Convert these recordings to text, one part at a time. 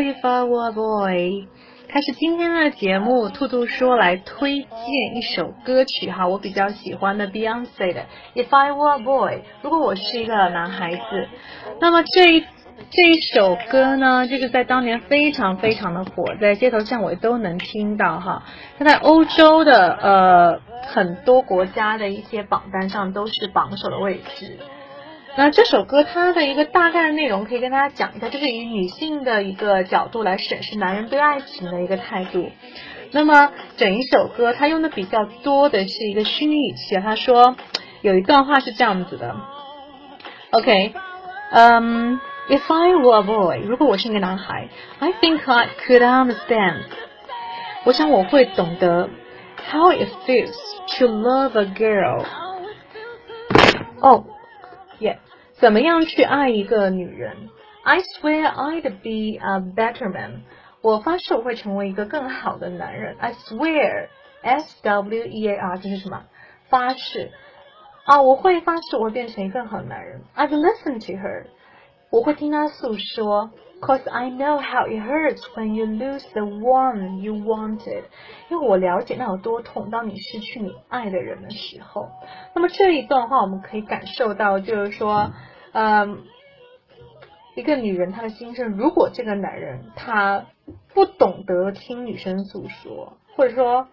If I were a boy。开始今天的节目，兔兔说来推荐一首歌曲哈，我比较喜欢的 Beyonce 的 If I were a boy。如果我是一个男孩子，那么这一这一首歌呢，就是在当年非常非常的火，在街头巷尾都能听到哈。它在欧洲的呃很多国家的一些榜单上都是榜首的位置。那这首歌它的一个大概的内容可以跟大家讲一下，就是以女性的一个角度来审视男人对爱情的一个态度。那么整一首歌它用的比较多的是一个虚拟语气，他说有一段话是这样子的，OK，嗯，If I were a boy，如果我是一个男孩，I think I could understand，我想我会懂得 how it feels to love a girl。哦。怎么样去爱一个女人？I swear I'd be a better man。我发誓我会成为一个更好的男人。I swear，S W E A R，这是什么？发誓啊！我会发誓我会变成一个更好的男人。I'd listen to her。我会听她诉说。Cause I know how it hurts when you lose the one you wanted，因为我了解那有多痛，当你失去你爱的人的时候。那么这一段话我们可以感受到，就是说，嗯，一个女人她的心声，如果这个男人他不懂得听女生诉说，或者说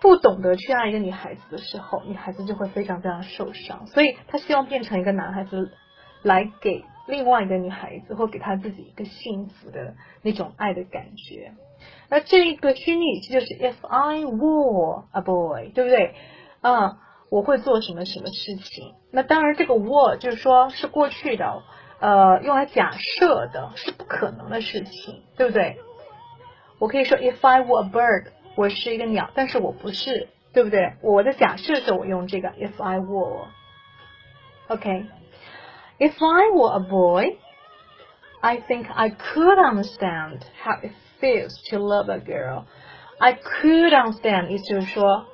不懂得去爱一个女孩子的时候，女孩子就会非常非常受伤。所以他希望变成一个男孩子来给。另外一个女孩子，或给她自己一个幸福的那种爱的感觉。那这一个虚拟语气就是 If I were a boy，对不对？啊，我会做什么什么事情？那当然，这个 were 就是说是过去的，呃，用来假设的，是不可能的事情，对不对？我可以说 If I were a bird，我是一个鸟，但是我不是，对不对？我的假设是我用这个 If I were，OK。If I were a boy, I think I could understand how it feels to love a girl. I could understand，意思就是说，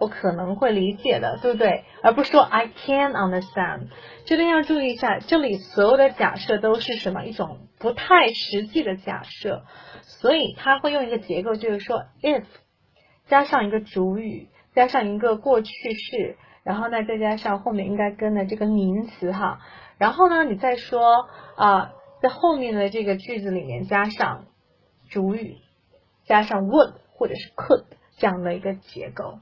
我可能会理解的，对不对？而不是说 I can understand。这边要注意一下，这里所有的假设都是什么？一种不太实际的假设，所以它会用一个结构，就是说 if 加上一个主语，加上一个过去式，然后呢再加上后面应该跟的这个名词哈。然后呢，你再说啊，在后面的这个句子里面加上主语，加上 would 或者是 could 这样的一个结构，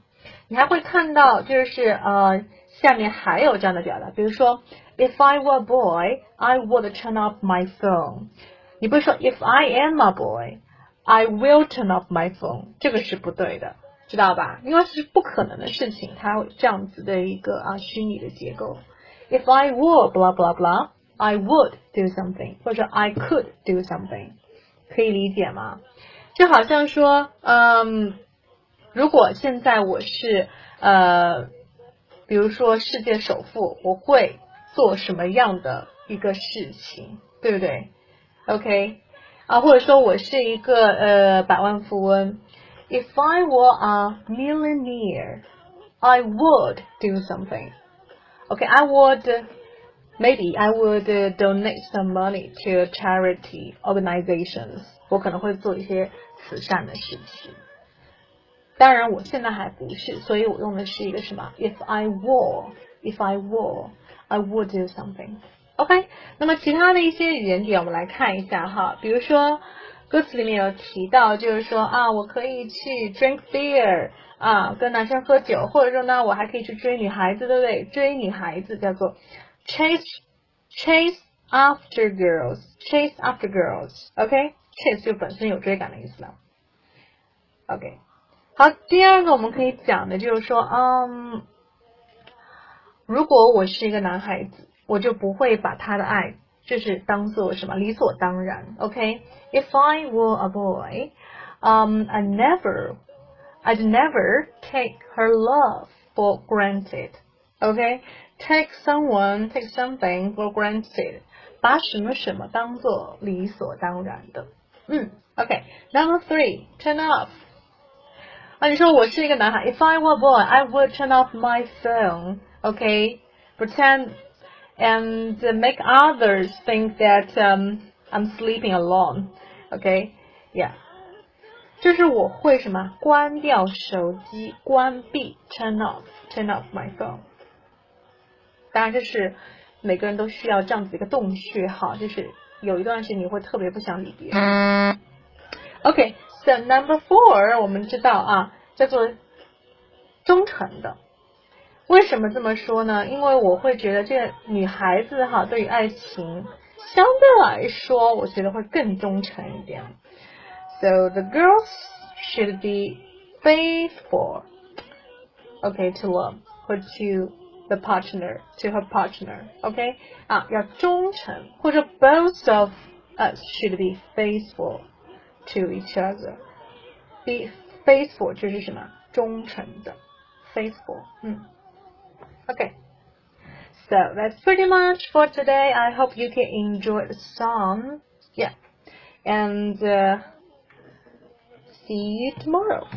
你还会看到就是呃下面还有这样的表达，比如说 If I were a boy, I would turn off my phone。你不会说 If I am a boy, I will turn off my phone，这个是不对的，知道吧？因为是不可能的事情，它这样子的一个啊虚拟的结构。If I were blah blah blah, I would do something，或者 I could do something，可以理解吗？就好像说，嗯，如果现在我是呃，比如说世界首富，我会做什么样的一个事情，对不对？OK，啊，或者说我是一个呃百万富翁 ，If I were a millionaire, I would do something。Okay, I would maybe I would donate some money to charity organizations. 我可能会做一些慈善的事情。当然，我现在还不是，所以我用的是一个什么？If I were, if I were, I would do something. OK，那么其他的一些语言点，我们来看一下哈。比如说， 歌词里面有提到，就是说啊，我可以去 drink beer。啊，跟男生喝酒，或者说呢，我还可以去追女孩子，对不对？追女孩子叫做 chase chase after girls，chase after girls，OK，chase 就本身有追赶的意思了。OK，好，第二个我们可以讲的就是说，嗯，如果我是一个男孩子，我就不会把他的爱 就是当做什么理所当然。OK，If I were a boy，um I never I'd never take her love for granted. Okay, take someone, take something for granted. 把什么什么当做理所当然的。嗯，OK。Number three, turn off. 啊，你说我是一个男孩，If I were a boy, I would turn off my phone. Okay, pretend and make others think that um I'm sleeping alone. Okay, yeah. 就是我会什么？关掉手机，关闭，turn off，turn off my phone。当然，这是每个人都需要这样子一个洞穴哈，就是有一段时间你会特别不想理别人。OK，so number four，我们知道啊，叫做忠诚的。 为什么这么说呢？因为我会觉得这个女孩子哈，对于爱情相对来说，我觉得会更忠诚一点。So the girls should be faithful, okay, to love or to the partner, to her partner, okay 啊，要忠诚，或者 both of us should be faithful to each other. Be faithful 就是什么？忠诚的，faithful，嗯。 Okay. So that's pretty much for today. I hope you can enjoy the song. Yeah. And uh, see you tomorrow.